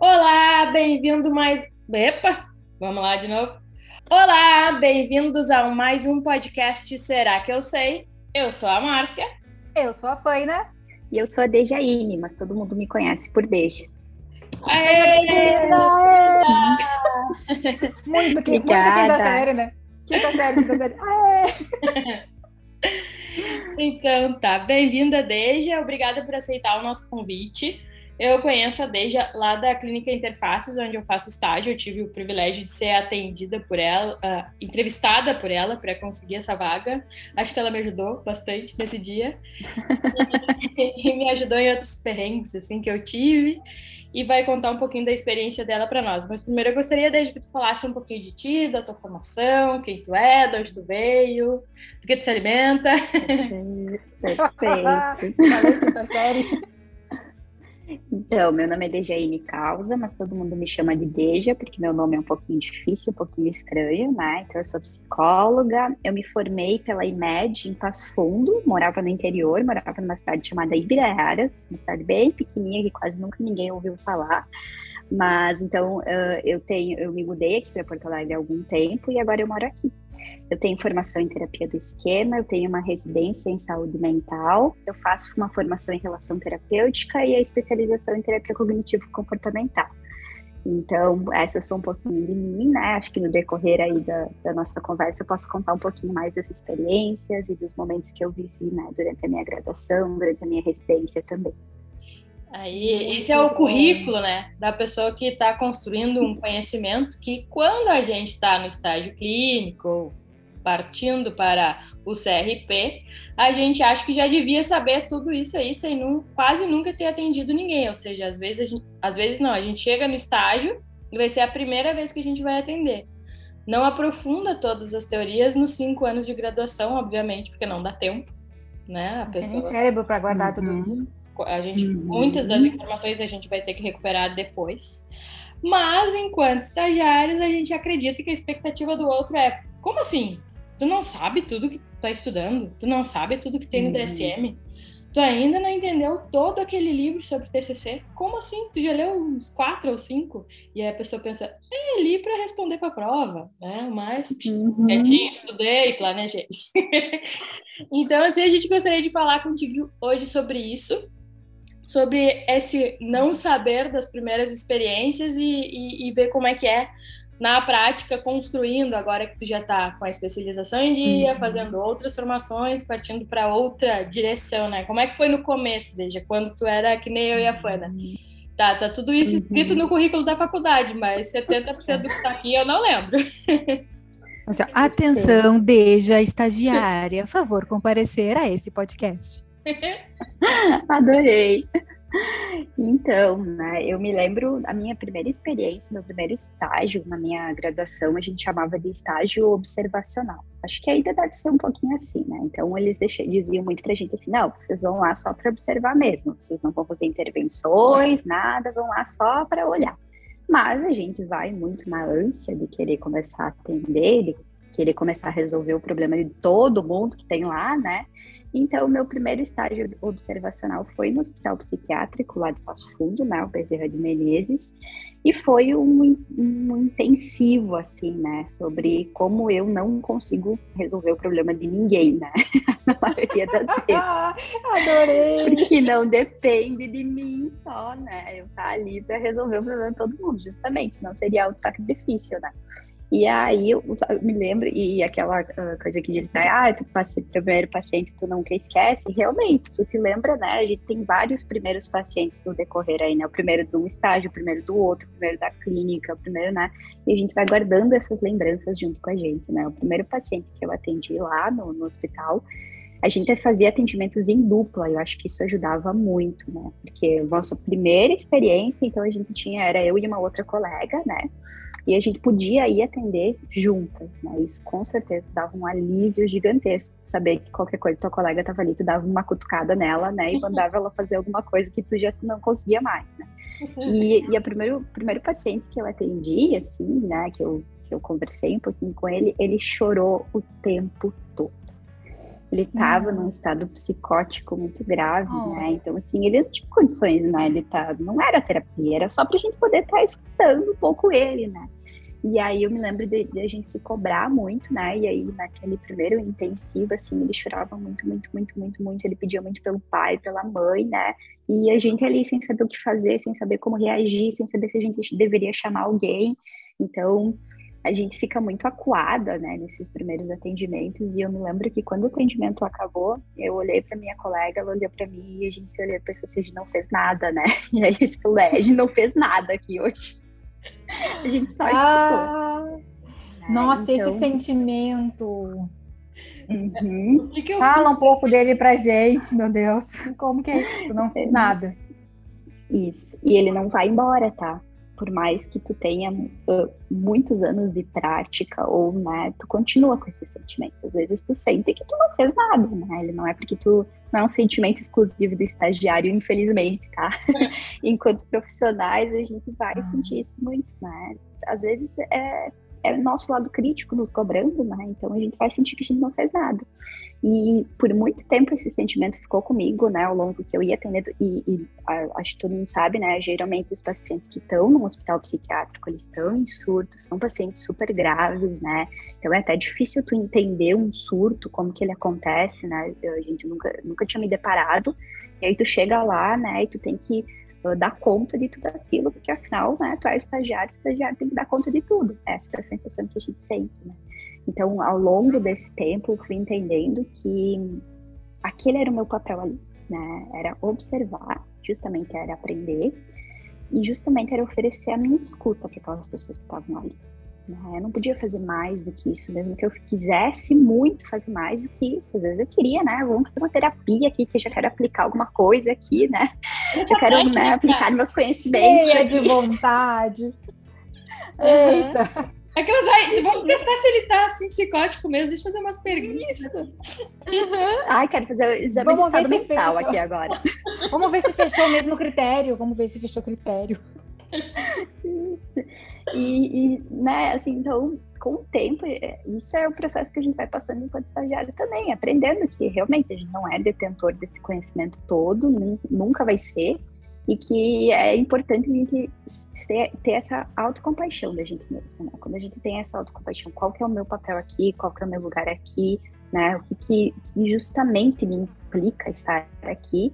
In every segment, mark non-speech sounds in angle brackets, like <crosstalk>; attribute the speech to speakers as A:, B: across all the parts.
A: Olá, bem-vindo mais. Epa, vamos lá de novo. Olá, bem-vindos a mais um podcast Será que eu sei? Eu sou a Márcia.
B: Eu sou a Faina.
C: E eu sou a Dejaine, mas todo mundo me conhece por Deja.
B: Aê! Muito que, muito quinta série, né? Quinta série, quinta série. Aê! <laughs>
A: Então tá, bem-vinda, Deja. Obrigada por aceitar o nosso convite. Eu conheço a Deja lá da Clínica Interfaces, onde eu faço estágio. Eu tive o privilégio de ser atendida por ela, uh, entrevistada por ela para conseguir essa vaga. Acho que ela me ajudou bastante nesse dia. e, <laughs> e me ajudou em outros perrengues assim que eu tive e vai contar um pouquinho da experiência dela para nós. Mas primeiro eu gostaria desde que tu falasse um pouquinho de ti, da tua formação, quem tu é, de onde tu veio, do que tu se alimenta.
C: Perfeito. <laughs> Então, meu nome é Dejaine Causa, mas todo mundo me chama de Deja, porque meu nome é um pouquinho difícil, um pouquinho estranho, né? Então, eu sou psicóloga, eu me formei pela IMED em Passo Fundo, morava no interior, morava numa cidade chamada Ibiraiaras, uma cidade bem pequenininha que quase nunca ninguém ouviu falar. Mas, então, eu tenho, eu me mudei aqui para Porto Alegre há algum tempo e agora eu moro aqui. Eu tenho formação em terapia do esquema, eu tenho uma residência em saúde mental, eu faço uma formação em relação terapêutica e a especialização em terapia cognitivo-comportamental. Então, essas são um pouquinho de mim, né? Acho que no decorrer aí da, da, nossa conversa eu posso contar um pouquinho mais dessas experiências e dos momentos que eu vivi, né? Durante a minha graduação, durante a minha residência também.
A: Aí, esse é o currículo, né, da pessoa que está construindo um conhecimento que, quando a gente está no estágio clínico, partindo para o CRP, a gente acha que já devia saber tudo isso aí sem nu quase nunca ter atendido ninguém. Ou seja, às vezes, gente, às vezes não, a gente chega no estágio e vai ser a primeira vez que a gente vai atender. Não aprofunda todas as teorias nos cinco anos de graduação, obviamente, porque não dá tempo, né?
B: A pessoa... Tem cérebro para guardar uhum. tudo isso.
A: A gente, uhum. muitas das informações a gente vai ter que recuperar depois. Mas, enquanto estagiários, a gente acredita que a expectativa do outro é: como assim? Tu não sabe tudo que tu tá estudando? Tu não sabe tudo que tem no DSM? Uhum. Tu ainda não entendeu todo aquele livro sobre TCC? Como assim? Tu já leu uns quatro ou cinco? E aí a pessoa pensa, é, li para responder para a prova, né? Mas uhum. quietinho, estudei, planejei. <laughs> então, assim, a gente gostaria de falar contigo hoje sobre isso, sobre esse não saber das primeiras experiências e, e, e ver como é que é na prática, construindo, agora que tu já está com a especialização em dia, uhum. fazendo outras formações, partindo para outra direção, né? Como é que foi no começo, desde quando tu era que nem eu e a Fana? Uhum. Tá, tá tudo isso escrito uhum. no currículo da faculdade, mas 70% do que está aqui eu não lembro.
B: Atenção, Deja, estagiária, favor, comparecer a esse podcast. <laughs> <laughs>
C: Adorei. Então, né, eu me lembro a minha primeira experiência, meu primeiro estágio na minha graduação, a gente chamava de estágio observacional. Acho que ainda deve ser um pouquinho assim, né? Então, eles diziam muito pra gente assim: não, vocês vão lá só para observar mesmo, vocês não vão fazer intervenções, nada, vão lá só para olhar. Mas a gente vai muito na ânsia de querer começar a atender, de querer começar a resolver o problema de todo mundo que tem lá, né? Então, meu primeiro estágio observacional foi no Hospital Psiquiátrico lá de Passo Fundo, né, o Bezerra de Menezes, e foi um, um, intensivo, assim, né, sobre como eu não consigo resolver o problema de ninguém, né, <laughs> na maioria das <laughs> vezes.
B: Adorei!
C: Porque não depende de mim só, né, eu tá ali para resolver o problema de todo mundo, justamente, senão seria algo sacrifício, né. E aí eu, me lembro, e aquela uh, coisa que diz, né, ah, tu passa o primeiro paciente tu nunca esquece, realmente, tu te lembra, né? A gente tem vários primeiros pacientes no decorrer aí, né? O primeiro de um estágio, o primeiro do outro, o primeiro da clínica, o primeiro, né? E a gente vai guardando essas lembranças junto com a gente, né? O primeiro paciente que eu atendi lá no, no hospital, a gente fazia atendimentos em dupla, eu acho que isso ajudava muito, né? Porque a nossa primeira experiência, então a gente tinha, era eu e uma outra colega, né? E a gente podia ir atender juntas, né? Isso com certeza dava um alívio gigantesco, saber que qualquer coisa tua colega estava ali, tu dava uma cutucada nela, né? E uhum. mandava ela fazer alguma coisa que tu já não conseguia mais, né? E, e o primeiro, primeiro paciente que eu atendi, assim, né? Que eu, que eu conversei um pouquinho com ele, ele chorou o tempo todo. Ele estava uhum. num estado psicótico muito grave, oh. né? Então, assim, ele não tinha condições, né? Ele tá, não era terapia, era só pra gente poder estar tá escutando um pouco ele, né? E aí eu me lembro de, de, a gente se cobrar muito, né? E aí naquele primeiro intensivo, assim, ele chorava muito, muito, muito, muito, muito. Ele pedia muito pelo pai, pela mãe, né? E a gente ali sem saber o que fazer, sem saber como reagir, sem saber se a gente deveria chamar alguém. Então a gente fica muito acuada, né, nesses primeiros atendimentos. E eu me lembro que quando o atendimento acabou, eu olhei para minha colega, ela olhou para mim e a gente se olhou e pensou assim: a gente não fez nada, né? <laughs> E aí eu falei: é, a gente não fez nada aqui hoje. <laughs> A gente só ah, escutou.
B: Nossa, então... esse sentimento. Uhum. Fala um pouco dele pra gente, meu Deus. <laughs> Como que é isso? Não fez nada.
C: Isso. E ele não vai embora, tá? Por mais que tu tenha uh, muitos anos de prática ou, né, tu continua com esses sentimentos. Às vezes tu sente que tu não fez nada, né? Ele não é porque tu não é um sentimento exclusivo do estagiário, infelizmente, tá? <laughs> Enquanto profissionais, a gente vai ah. sentir isso muito, né? Às vezes é, é o nosso lado crítico nos cobrando, né? Então a gente vai sentir que a gente não fez nada. E por muito tempo esse sentimento ficou comigo, né, ao longo que eu ia atendendo, e, e acho que todo mundo sabe, né, geralmente os pacientes que estão no hospital psiquiátrico, eles estão em surto, são pacientes super graves, né, então é até difícil tu entender um surto, como que ele acontece, né, a gente nunca, nunca tinha me deparado, e aí tu chega lá, né, e tu tem que uh, dar conta de tudo aquilo, porque afinal, né, tu é o estagiário, o estagiário tem que dar conta de tudo, essa é a sensação que a gente sente, né. Então, ao longo desse tempo, eu fui entendendo que aquele era o meu papel ali, né? Era observar, justamente era aprender, e justamente era oferecer a minha escuta para aquelas pessoas que estavam ali. Né? Eu não podia fazer mais do que isso, mesmo que eu quisesse muito fazer mais do que isso. Às vezes eu queria, né? Vamos fazer uma terapia aqui, que eu já quero aplicar alguma coisa aqui, né? Já quero né, aplicar meus conhecimentos.
B: Cheia de vontade. <laughs> Eita!
A: Aquelas, ai, vamos testar se ele tá assim psicótico mesmo. Deixa eu fazer umas perguntas.
C: Uhum. Ai, quero fazer o exame vamos ver se mental fechou. aqui agora.
B: Vamos ver se fechou o mesmo critério. Vamos ver se fechou o critério.
C: E, e, né, assim, então, com o tempo, é, isso é o processo que a gente vai passando enquanto estagiário também, aprendendo que realmente a gente não é detentor desse conhecimento todo, nunca vai ser, e que é importante a gente ter, essa autocompaixão da gente mesmo, né? Quando a gente tem essa autocompaixão, qual que é o meu papel aqui, qual que é o meu lugar aqui, né? O que, que, justamente me implica estar aqui.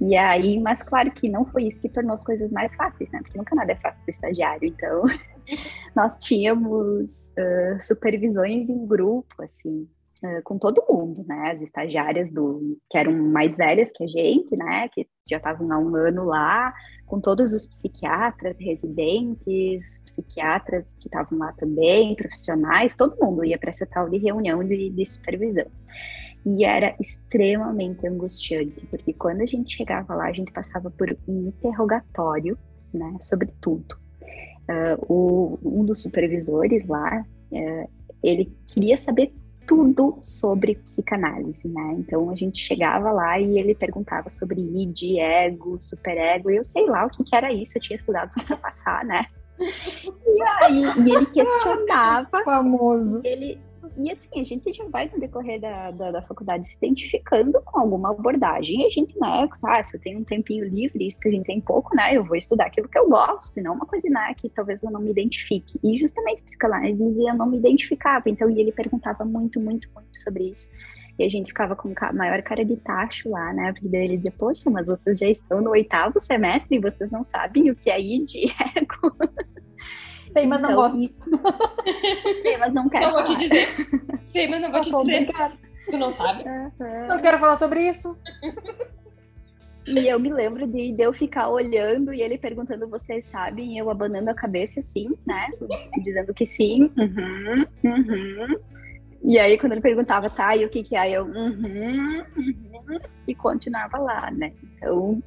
C: E aí, mas claro que não foi isso que tornou as coisas mais fáceis, né? Porque nunca nada é fácil para estagiário. Então, <laughs> nós tínhamos uh, supervisões em grupo, assim, com todo mundo, né? As estagiárias do que eram mais velhas que a gente, né? Que já estavam há um ano lá, com todos os psiquiatras, residentes, psiquiatras que estavam lá também, profissionais, todo mundo ia para essa tal de reunião de, de supervisão. E era extremamente angustiante, porque quando a gente chegava lá, a gente passava por um interrogatório, né, sobre tudo. Uh, o, um dos supervisores lá, uh, ele queria saber tudo sobre psicanálise, né? Então a gente chegava lá e ele perguntava sobre id, ego, superego, eu sei lá o que, que era isso, eu tinha estudado só para passar, né? <laughs> E aí e ele <laughs> questionava.
B: Famoso.
C: Ele, e assim, a gente já vai no decorrer da, da, da, faculdade se identificando com alguma abordagem. E a gente, né, ah, se eu tenho um tempinho livre, isso que a gente tem pouco, né, eu vou estudar aquilo que eu gosto, e não uma coisa né, que talvez eu não me identifique. E justamente psicanálise dizia, eu não me identificava. Então, e ele perguntava muito, muito, muito sobre isso. E a gente ficava com a maior cara de tacho lá, né? Porque ele dizia, poxa, mas vocês já estão no oitavo semestre e vocês não sabem o que é ID ego. <laughs>
B: Sei, mas então, não gosto.
C: Isso... Sei, mas não quero.
A: Não vou te dizer. Sei, mas não vou eu te dizer. Obrigada. Tu não sabe?
B: Uhum. Não quero falar sobre isso.
C: E eu me lembro de, de, eu ficar olhando e ele perguntando, vocês sabem? E eu abanando a cabeça assim, né? Dizendo que sim. Uhum, uhum. E aí, quando ele perguntava, tá, e o que que é? Eu, uhum, uhum, e continuava lá, né? Então,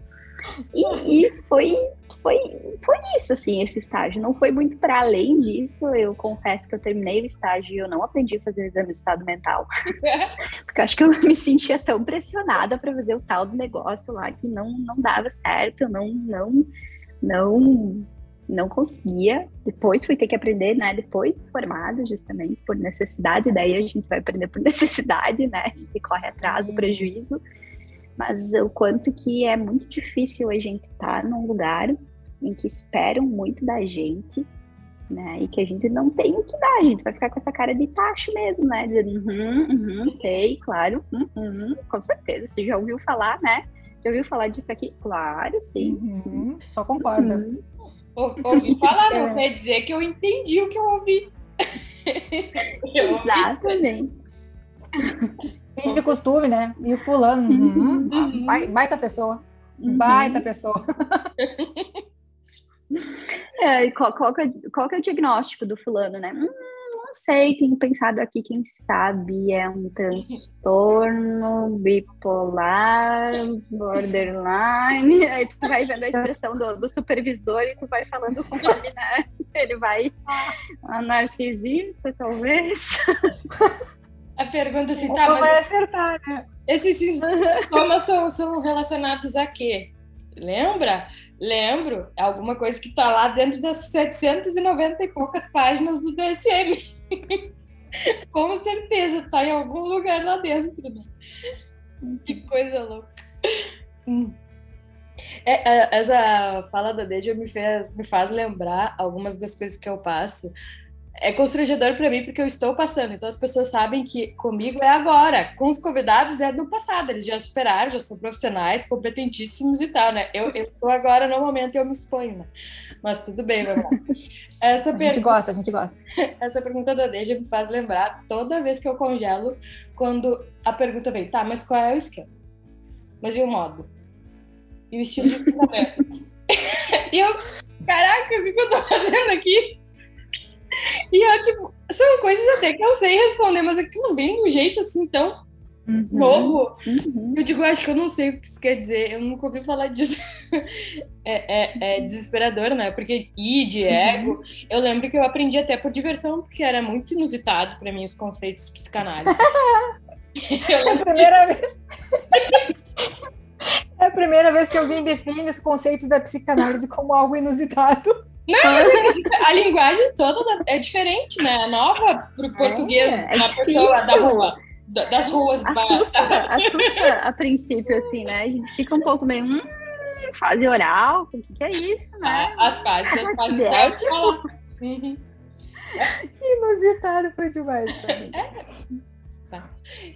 C: e, e, foi, foi, foi isso, assim, esse estágio. Não foi muito para além disso. Eu confesso que eu terminei o estágio e eu não aprendi a fazer o exame de estado mental. <laughs> Porque acho que eu me sentia tão pressionada para fazer o tal do negócio lá que não, não dava certo, não, não, não não conseguia. Depois fui ter que aprender, né? Depois formada, justamente por necessidade. Daí a gente vai aprender por <laughs> necessidade, né? A gente corre atrás do uhum. prejuízo. Mas o quanto que é muito difícil a gente estar tá num lugar em que esperam muito da gente, né? E que a gente não tem o que dar, a gente vai ficar com essa cara de tacho mesmo, né? Dizendo, uhum, uhum, sei, claro, uhum, com certeza. Você já ouviu falar, né? Já ouviu falar disso aqui? Claro, sim.
B: Uhum, só concorda. Uhum.
A: Ouvi <laughs> falar, não é. quer dizer que eu entendi o que eu ouvi. <laughs>
C: eu Exatamente.
B: Tem de costume, né? E o fulano, uhum. uhum. baita pessoa. Uhum. Baita pessoa. <laughs>
C: É, qual, qual, que é, qual que é o diagnóstico do fulano, né? Hum, não sei, tenho pensado aqui, quem sabe é um transtorno bipolar, borderline. <laughs> Aí tu vai vendo a expressão do, do supervisor e tu vai falando conforme, né? <laughs> Ele vai. Ah, narcisista, talvez.
A: A pergunta se assim, tá, mas.
B: vai acertar, né?
A: Esses sintomas <laughs> são, são relacionados a quê? Lembra? Lembro. É alguma coisa que tá lá dentro das 790 e poucas páginas do DSM. <laughs> Com certeza, tá em algum lugar lá dentro, né? Que coisa louca. Hum. É, é, essa fala da Deja me, fez, me faz lembrar algumas das coisas que eu passo é constrangedor para mim porque eu estou passando. Então as pessoas sabem que comigo é agora. Com os convidados é do passado. Eles já superaram, já são profissionais, competentíssimos e tal, né? Eu estou agora no momento eu me exponho, né? Mas tudo bem, vamos <laughs> lá.
B: Essa a pergunta, gente gosta, a gente gosta. <laughs>
A: Essa pergunta da Deja me faz lembrar toda vez que eu congelo, quando a pergunta vem, tá, mas qual é o esquema? Mas e o modo? E o estilo de <laughs> e eu, caraca, o que eu tô fazendo aqui? E eu, tipo, são coisas até que eu sei responder, mas aquilo vem de um jeito assim tão uhum. novo. Uhum. Eu digo, acho que eu não sei o que isso quer dizer, eu nunca ouvi falar disso. <laughs> é, é, é, desesperador, né? Porque I de uhum. ego, uhum. eu lembro que eu aprendi até por diversão, porque era muito inusitado para mim os conceitos psicanálise. <laughs>
B: é a primeira vez. <laughs> É a primeira vez que alguém define os conceitos da psicanálise como algo inusitado.
A: Não, a linguagem toda é diferente, né? A nova para o é, português é, da pessoa, da rua, das ruas.
C: Assusta, <laughs> assusta a princípio, assim, né? A gente fica um pouco meio. Hum, fase oral, o que, que é isso, né?
A: As fases, as fases é, tipo...
B: uhum. <laughs> Inusitado foi demais. É.
A: Tá.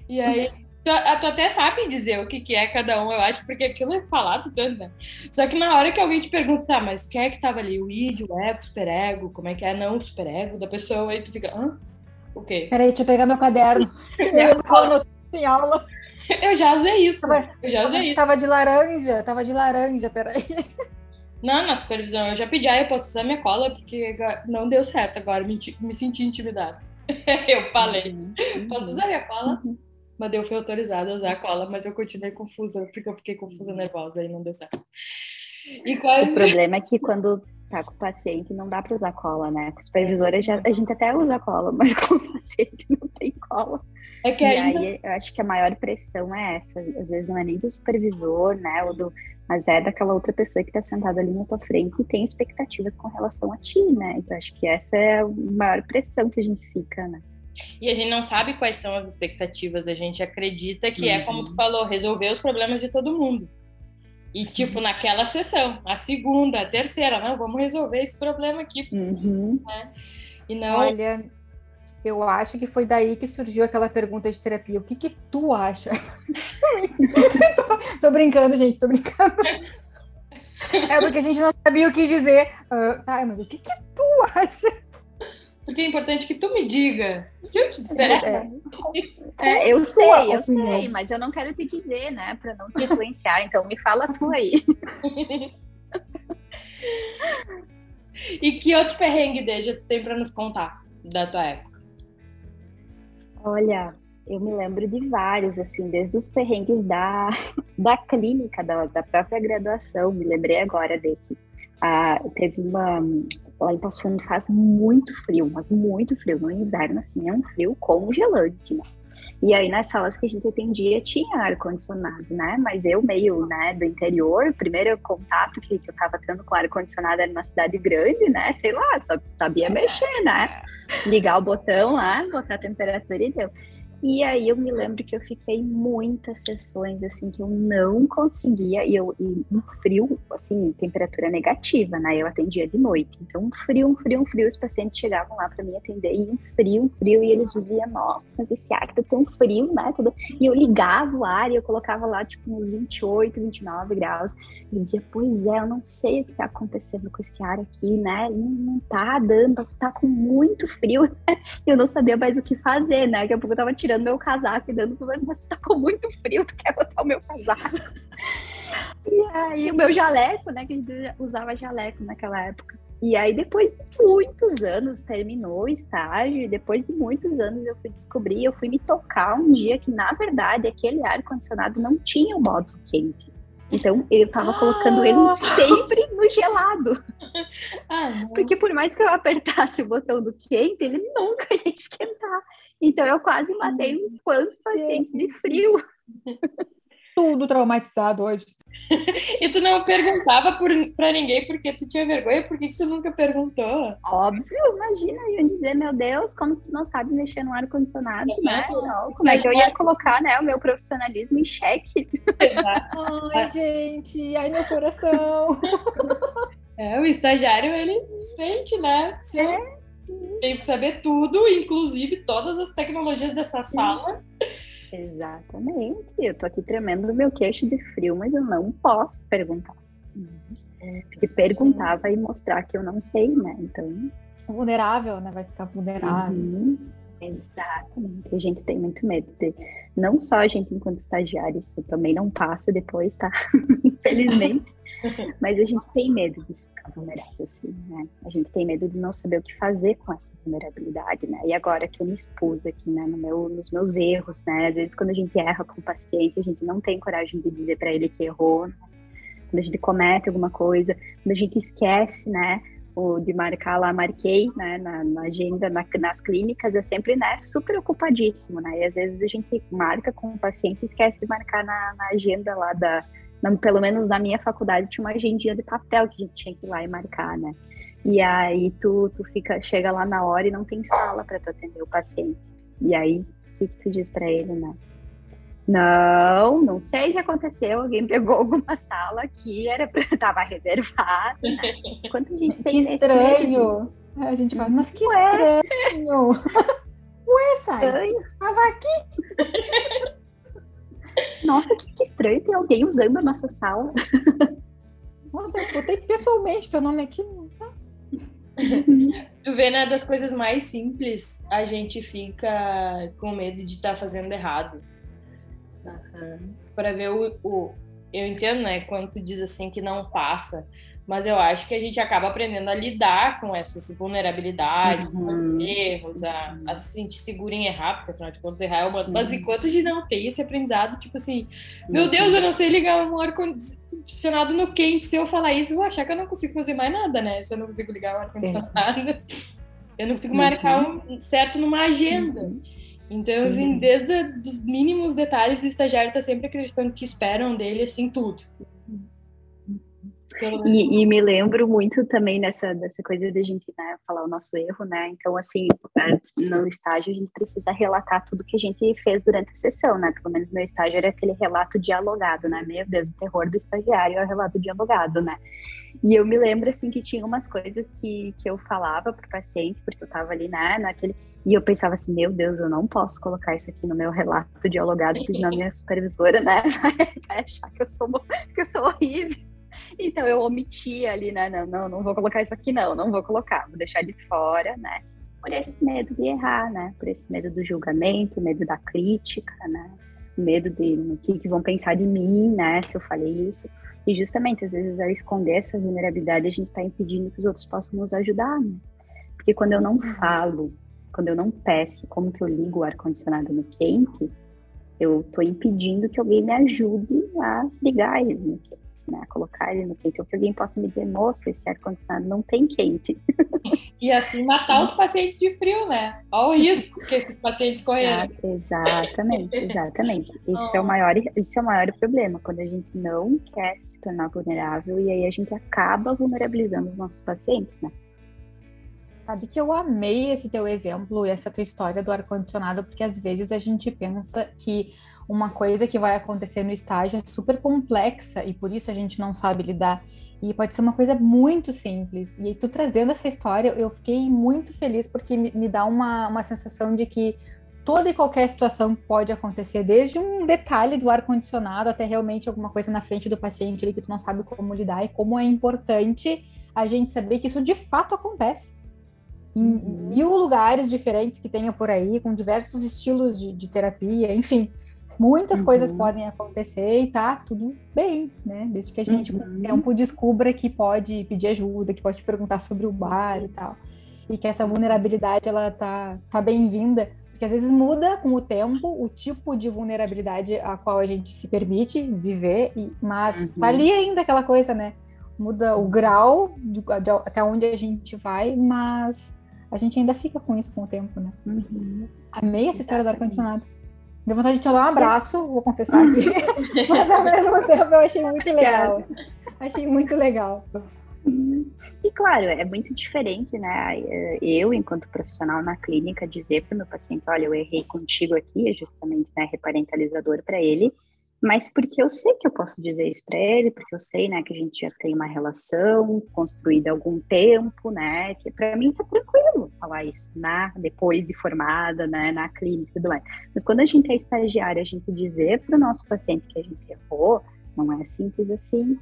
A: E aí, Tu, tu, até sabe dizer o que, que é cada um, eu acho, porque aquilo é falado tanto, né? Só que na hora que alguém te pergunta, tá, mas quem é que tava ali? O id, o ego, o superego, como é que é? Não, o superego da pessoa, aí tu fica, hã? O quê?
B: Peraí, deixa eu pegar meu caderno. <laughs> eu em aula.
A: Eu já usei isso. Tava, eu já usei isso.
B: Tava de laranja, tava de laranja, peraí. <laughs>
A: Não, na supervisão, eu já pedi, ah, eu posso usar minha cola, porque não deu certo agora, me, me senti intimidada. <laughs> eu falei, uhum. posso usar minha cola? Uhum mas eu fui autorizada a usar a cola, mas eu continuei confusa, porque eu fiquei confusa, nervosa e não deu certo.
C: E qual... O problema é que quando tá com o paciente não dá para usar cola, né? Com supervisora já, a gente até usa cola, <laughs> mas com o paciente não tem cola. É que ainda... aí eu acho que a maior pressão é essa. Às vezes não é nem do supervisor, né? Ou do, mas é daquela outra pessoa que está sentada ali na tua frente e tem expectativas com relação a ti, né? Então acho que essa é a maior pressão que a gente fica, né?
A: E a gente não sabe quais são as expectativas, a gente acredita que uhum. é, como tu uhum. falou, resolver os problemas de todo mundo. E, tipo, naquela sessão, a segunda, a terceira, não, vamos resolver esse problema aqui.
C: Uhum.
A: Né? E não...
B: Olha, eu acho que foi daí que surgiu aquela pergunta de terapia. O que que tu acha? tô, <laughs> tô, brincando, gente, tô brincando. É porque a gente não sabia o que dizer. Uh, tá, mas o que que tu acha?
A: Porque é importante que tu me diga. Se eu te disser. É, <laughs>
C: é, eu sei, eu sei, mas eu não quero te dizer, né? Para não te influenciar. Então me fala tu aí. <laughs>
A: e que outro perrengue, Deja, tu tem para nos contar da tua época?
C: Olha, eu me lembro de vários, assim, desde os perrengues da, <laughs> da clínica, da, da própria graduação. Me lembrei agora desse. Ah, teve uma, lá em Passo Fundo faz muito frio, mas muito frio. No inverno, assim, é um frio congelante, né? E aí nas salas que a gente atendia tinha ar-condicionado, né? Mas eu meio, né, do interior, primeiro contato que, que eu tava tendo com ar-condicionado era numa cidade grande, né? Sei lá, só sabia mexer, né? Ligar o botão lá, botar a temperatura e deu. E aí eu me lembro que eu fiquei muitas sessões assim que eu não conseguia e eu e um frio, assim, temperatura negativa, né? Eu atendia de noite. Então, um frio, um frio, um frio, os pacientes chegavam lá para mim atender e um frio, um frio e eles diziam: "Nossa, mas esse ar tá tão frio, né?" Tudo. E eu ligava o ar e eu colocava lá tipo uns 28, 29 graus. E dizia: "Pois é, eu não sei o que tá acontecendo com esse ar aqui, né? Não, não tá dando, tá com muito frio". <laughs> eu não sabia mais o que fazer, né? Daqui a pouco eu tava tirando tirando meu casaco e dando, mas você tá com muito frio, tu quer botar o meu casaco? e aí o meu jaleco, né, que a gente usava jaleco naquela época. E aí, depois de muitos anos, terminou o estágio, depois de muitos anos eu fui descobrir, eu fui me tocar um dia que, na verdade, aquele ar-condicionado não tinha o modo quente. Então, eu tava ah! colocando ele ah! sempre no gelado. Ah, Porque por mais que eu apertasse o botão do quente, ele nunca ia esquentar. Então eu quase matei uns quantos pacientes de frio. <laughs>
B: Tudo traumatizado hoje. <laughs>
A: e tu não perguntava para ninguém porque tu tinha vergonha? Por que, tu nunca perguntou?
C: Óbvio, imagina, eu ia dizer, meu Deus, como tu não sabe mexer no ar-condicionado, né? Não, como é que eu ia colocar né, o meu profissionalismo em xeque?
B: Ai, gente, ai meu coração.
A: É, o estagiário, ele sente, né? Sim. É. Tem que saber tudo, inclusive todas as tecnologias dessa sala.
C: Exatamente. Eu tô aqui tremendo meu queixo de frio, mas eu não posso perguntar. Porque perguntar vai mostrar que eu não sei, né? Então.
B: Vulnerável, né? Vai ficar vulnerável. Uhum.
C: Exatamente. A gente tem muito medo de. Não só a gente, enquanto estagiário, isso também não passa depois, tá? <laughs> Infelizmente. <laughs> Mas a gente tem medo de vulnerável, sim, né? A gente tem medo de não saber o que fazer com essa vulnerabilidade, né? E agora que eu me expus aqui, né, no meu, nos meus erros, né? Às vezes quando a gente erra com o paciente, a gente não tem coragem de dizer para ele que errou, né? Quando a gente comete alguma coisa, quando a gente esquece, né? O de marcar lá, marquei, né, na, na agenda, na, nas clínicas, é sempre, né, super ocupadíssimo, né? E às vezes a gente marca com o paciente e esquece de marcar na, na agenda lá da, pelo menos na minha faculdade tinha uma agendinha de papel que a gente tinha que ir lá e marcar, né? E aí tu, tu fica, chega lá na hora e não tem sala para tu atender o paciente. E aí, o que, que tu diz para ele, né? Não, não sei o que aconteceu. Alguém pegou alguma sala que era pra, <laughs> tava reservada. Né?
B: Quanto a gente tem que estranho. É, a gente fala, mas que Ué. estranho. <laughs> Ué, sai. Tava aqui.
C: Nossa, que, que estranho, tem alguém usando a nossa sala.
B: Nossa, eu botei pessoalmente teu nome aqui.
A: Tá? <laughs> tu vê, né, das coisas mais simples, a gente fica com medo de estar tá fazendo errado. Uhum. Para ver o, o, Eu entendo, né, quando tu diz assim que não passa, mas eu acho que a gente acaba aprendendo a lidar com essas vulnerabilidades, uhum. com os uhum. erros, a, a se sentir seguro em errar, porque afinal de contas errar é uma. Uhum. Mas enquanto a gente não tem esse aprendizado, tipo assim, meu uhum. Deus, eu não sei ligar um ar-condicionado no quente, se eu falar isso, eu vou achar que eu não consigo fazer mais nada, né? Se eu não consigo ligar o ar-condicionado, <laughs> eu não consigo marcar uhum. um certo numa agenda. Uhum. Então, assim, desde os mínimos detalhes, o estagiário está sempre acreditando que esperam dele, assim, tudo.
C: E, e, me lembro muito também nessa dessa coisa da gente né, falar o nosso erro, né? Então, assim, no estágio a gente precisa relatar tudo que a gente fez durante a sessão, né? Pelo menos meu estágio era aquele relato dialogado, né? Meu Deus, o terror do estagiário é o relato dialogado, né? E eu me lembro, assim, que tinha umas coisas que, que eu falava pro paciente, porque eu tava ali, né, naquele... E eu pensava assim, meu Deus, eu não posso colocar isso aqui no meu relato dialogado, porque senão minha supervisora, né, <laughs> vai achar que eu sou, que eu sou horrível. Então eu omitia ali, né? Não, não, não vou colocar isso aqui, não, não vou colocar, vou deixar de fora, né? Por esse medo de errar, né? Por esse medo do julgamento, medo da crítica, né? Medo de o que, que vão pensar de mim, né? Se eu falei isso. E justamente, às vezes, ao esconder essa vulnerabilidade, a gente está impedindo que os outros possam nos ajudar, né? Porque quando eu não uhum. falo, quando eu não peço como que eu ligo o ar-condicionado no quente, eu estou impedindo que alguém me ajude a ligar ele no quente. Né? Colocar ele no quente, ou que alguém possa me dizer, moça, esse ar-condicionado não tem quente. <laughs>
A: E assim matar os pacientes de frio, né? Olha o risco que esses pacientes correram.
C: Ah, exatamente, exatamente. <laughs> Isso, oh. é o maior, isso é o maior problema, quando a gente não quer se tornar vulnerável e aí a gente acaba vulnerabilizando os nossos pacientes, né?
B: Sabe que eu amei esse teu exemplo e essa tua história do ar-condicionado, porque às vezes a gente pensa que uma coisa que vai acontecer no estágio é super complexa e por isso a gente não sabe lidar. E pode ser uma coisa muito simples. E tu trazendo essa história, eu fiquei muito feliz porque me, me dá uma, uma sensação de que toda e qualquer situação pode acontecer, desde um detalhe do ar-condicionado até realmente alguma coisa na frente do paciente ali que tu não sabe como lidar e como é importante a gente saber que isso de fato acontece em uhum. mil lugares diferentes que tenha por aí, com diversos estilos de, de terapia, enfim, muitas uhum. coisas podem acontecer e tá tudo bem, né? Desde que a gente, uhum. com o tempo, descubra que pode pedir ajuda, que pode perguntar sobre o bar e tal. E que essa vulnerabilidade, ela tá, tá bem-vinda, porque às vezes muda com o tempo o tipo de vulnerabilidade a qual a gente se permite viver, e, mas tá uhum. ali ainda aquela coisa, né? Muda o grau de, de, até onde a gente vai, mas a gente ainda fica com isso com o tempo, né? Uhum. Amei essa história do ar-condicionado. Deu vontade de te dar um abraço, vou confessar aqui. <laughs> Mas ao mesmo tempo eu achei muito legal. Achei muito legal.
C: E claro, é muito diferente, né? Eu, enquanto profissional na clínica, dizer para o meu paciente: olha, eu errei contigo aqui, é justamente né, reparentalizador para ele, mas porque eu sei que eu posso dizer isso para ele, porque eu sei, né, que a gente já tem uma relação construída há algum tempo, né, que para mim tá tranquilo falar isso, né, depois de formada, né, na clínica e tudo mais. Mas quando a gente é estagiária, a gente dizer para o nosso paciente que a gente errou, não é simples assim,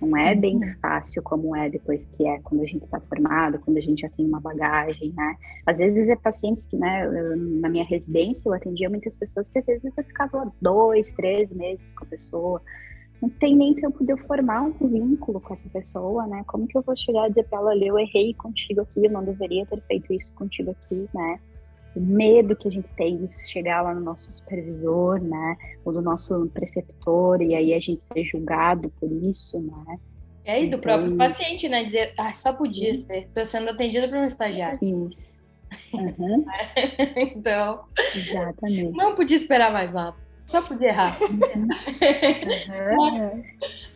C: não é bem uhum. fácil como é depois que é quando a gente está formado, quando a gente já tem uma bagagem, né? Às vezes é pacientes que, né, eu, na minha residência eu atendia muitas pessoas que às vezes eu ficava dois, três meses com a pessoa, não tem nem tempo de eu formar um vínculo com essa pessoa, né? Como que eu vou chegar e dizer para ela, olha, eu errei contigo aqui, eu não deveria ter feito isso contigo aqui, né? O medo que a gente tem de chegar lá no nosso supervisor, né, ou do nosso preceptor, e aí a gente ser julgado por isso, né.
A: É, e do então, próprio paciente, né, dizer, ah, só podia sim. ser, estou sendo atendida por um estagiário.
C: Isso. Uhum. <laughs>
A: então,
C: Exatamente.
A: não podia esperar mais nada, só podia errar. Uhum. <laughs>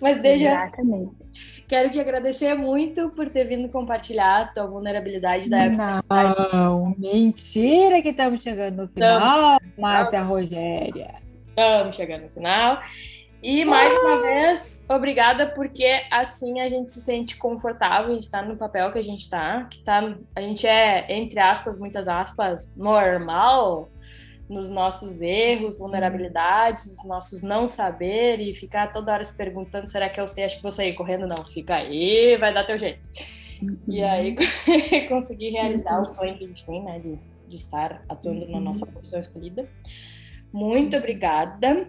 A: Mas, desde
C: Exatamente.
A: Quero te agradecer muito por ter vindo compartilhar a tua vulnerabilidade da
B: época. Não, mentira que estamos chegando no final, Márcia Rogéria.
A: Estamos chegando no final. E mais uma vez, obrigada, porque assim a gente se sente confortável em estar no papel que a gente está, que tá, a gente é, entre aspas, muitas aspas, normal, nos nossos erros, vulnerabilidades, nos nossos não saber e ficar toda hora se perguntando: será que eu sei? Acho que vou sair correndo. Não, fica aí, vai dar teu jeito. Uhum. E aí <laughs> conseguir realizar uhum. o sonho que a gente tem, né, de, de estar atuando uhum. na nossa profissão escolhida. Muito obrigada.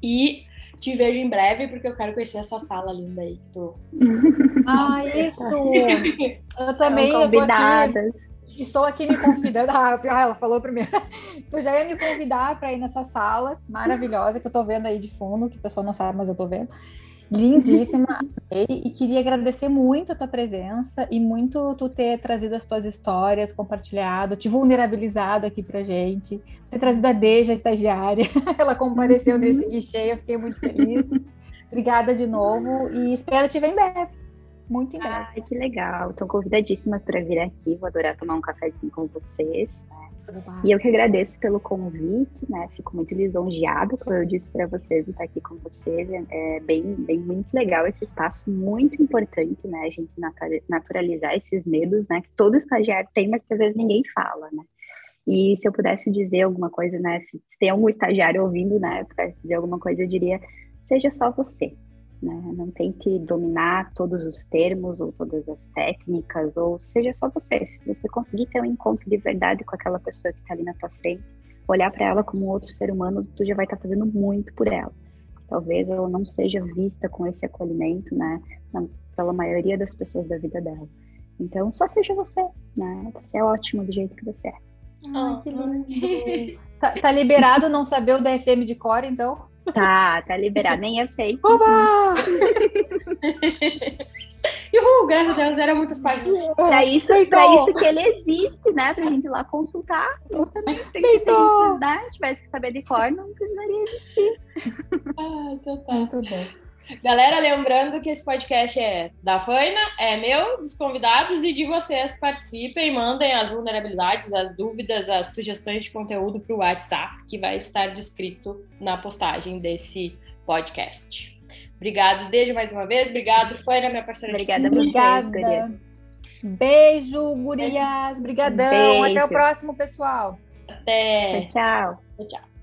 A: E te vejo em breve, porque eu quero conhecer essa sala linda aí.
B: Tu... <laughs> Ah, isso! <laughs> Eu também, eu tô aqui estou aqui me convidando. <laughs> Ah, ela falou primeiro. <laughs> Eu já ia me convidar para ir nessa sala maravilhosa que eu estou vendo aí de fundo, que o pessoal não sabe, mas eu estou vendo. Lindíssima. <laughs> e queria agradecer muito a tua presença e muito tu ter trazido as tuas histórias, compartilhado, te vulnerabilizado aqui pra gente, ter trazido a Deja, a estagiária. Ela compareceu nesse guichê, eu fiquei muito feliz. Obrigada de novo e espero te ver em breve. Muito em breve.
C: Ai, que legal. Estão convidadíssimas para vir aqui. Vou adorar tomar um cafezinho com vocês. Né? E eu que agradeço pelo convite, né? Fico muito lisonjeada, como eu disse para vocês, estar aqui com vocês. É bem, bem muito legal esse espaço, muito importante, né? A gente naturalizar esses medos, né? Que todo estagiário tem, mas que às vezes ninguém fala, né? E se eu pudesse dizer alguma coisa, né? Se tem algum estagiário ouvindo, né? Pudesse dizer alguma coisa, eu diria: seja só você, né? Não tente dominar todos os termos ou todas as técnicas, ou seja só você. Se você conseguir ter um encontro de verdade com aquela pessoa que está ali na tua frente, olhar para ela como outro ser humano, tu já vai estar tá fazendo muito por ela. Talvez ela não seja vista com esse acolhimento, né, pela maioria das pessoas da vida dela. Então, só seja você, né? Você é ótimo do jeito que você é.
B: Ai, que lindo. <laughs> tá, tá liberado não saber o DSM de cor, então?
C: Tá, tá liberado. Nem eu sei.
B: Oba! <laughs>
A: Uhul, graças a Deus, eram muitas páginas.
C: Pra isso, pra isso que ele existe, né? Pra gente ir lá consultar. Também tem que ser isso, né? Tivesse que saber de cor, não precisaria existir.
A: Ah, então tá. Muito bom. Galera, lembrando que esse podcast é da Faina, é meu, dos convidados e de vocês. Participem, mandem as vulnerabilidades, as dúvidas, as sugestões de conteúdo para o WhatsApp, que vai estar descrito na postagem desse podcast. Obrigado, desde mais uma vez. Obrigado, Faina, minha parceira.
C: Obrigada a vocês,
B: Beijo, gurias. Obrigadão. Até o próximo, pessoal.
A: Até.
C: Tchau.
A: Tchau.